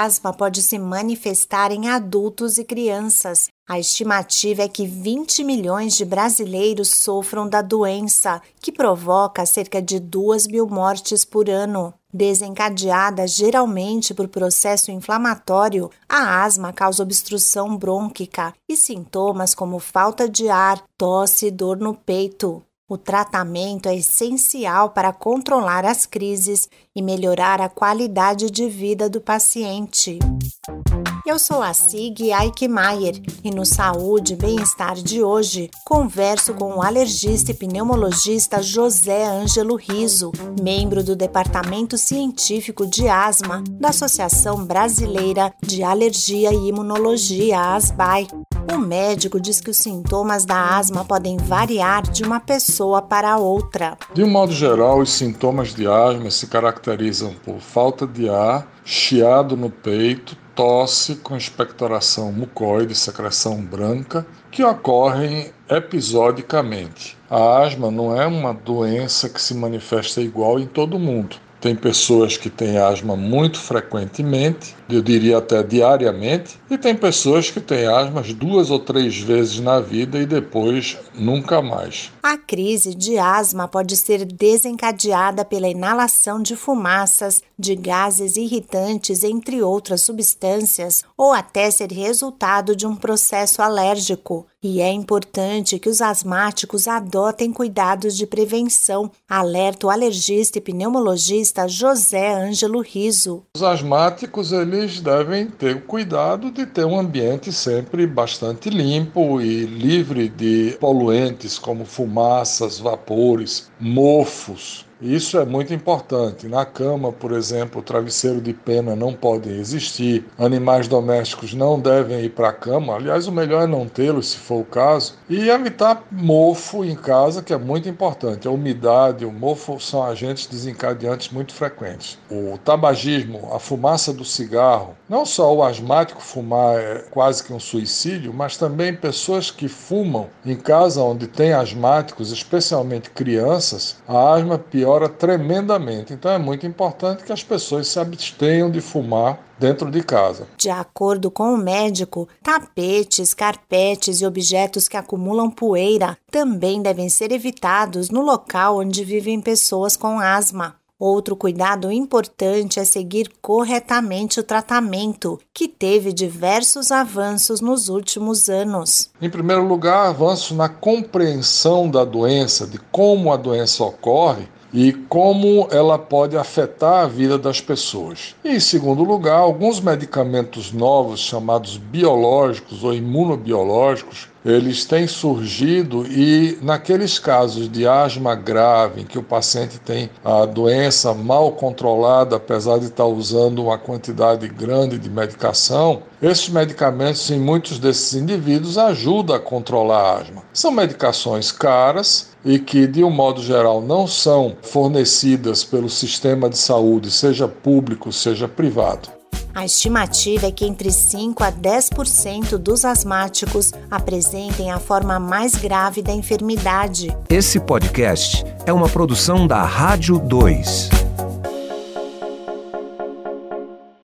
asma pode se manifestar em adultos e crianças. A estimativa é que 20 milhões de brasileiros sofram da doença, que provoca cerca de 2 mil mortes por ano. Desencadeada geralmente por processo inflamatório, a asma causa obstrução brônquica e sintomas como falta de ar, tosse e dor no peito. O tratamento é essencial para controlar as crises e melhorar a qualidade de vida do paciente. Eu sou a Sig Eichmeier e no Saúde e Bem-Estar de hoje converso com o alergista e pneumologista José Ângelo Riso, membro do Departamento Científico de Asma da Associação Brasileira de Alergia e Imunologia, ASBAI. O médico diz que os sintomas da asma podem variar de uma pessoa para outra. De um modo geral, os sintomas de asma se caracterizam por falta de ar, chiado no peito, tosse com expectoração mucoide, secreção branca, que ocorrem episodicamente. A asma não é uma doença que se manifesta igual em todo mundo. Tem pessoas que têm asma muito frequentemente, eu diria até diariamente, e tem pessoas que têm asmas duas ou três vezes na vida e depois nunca mais. A crise de asma pode ser desencadeada pela inalação de fumaças, de gases irritantes, entre outras substâncias, ou até ser resultado de um processo alérgico. E é importante que os asmáticos adotem cuidados de prevenção, alerta o alergista e pneumologista José Ângelo Riso. Os asmáticos eles devem ter o cuidado de ter um ambiente sempre bastante limpo e livre de poluentes como fumaças, vapores, mofos. Isso é muito importante. Na cama, por exemplo, o travesseiro de pena não pode existir. Animais domésticos não devem ir para a cama. Aliás, o melhor é não tê-los, se for o caso. E evitar mofo em casa, que é muito importante. A umidade, o mofo são agentes desencadeantes muito frequentes. O tabagismo, a fumaça do cigarro, não só o asmático fumar é quase que um suicídio, mas também pessoas que fumam em casa onde tem asmáticos, especialmente crianças, a asma pior melhora tremendamente. Então é muito importante que as pessoas se abstenham de fumar dentro de casa. De acordo com o médico, tapetes, carpetes e objetos que acumulam poeira também devem ser evitados no local onde vivem pessoas com asma. Outro cuidado importante é seguir corretamente o tratamento, que teve diversos avanços nos últimos anos. Em primeiro lugar, avanços na compreensão da doença, de como a doença ocorre e como ela pode afetar a vida das pessoas. Em segundo lugar, alguns medicamentos novos chamados biológicos ou imunobiológicos eles têm surgido e naqueles casos de asma grave, em que o paciente tem a doença mal controlada, apesar de estar usando uma quantidade grande de medicação, esses medicamentos em muitos desses indivíduos ajudam a controlar a asma. São medicações caras, e que, de um modo geral, não são fornecidas pelo sistema de saúde, seja público, seja privado. A estimativa é que entre 5 a 10% dos asmáticos apresentem a forma mais grave da enfermidade. Esse podcast é uma produção da Rádio 2.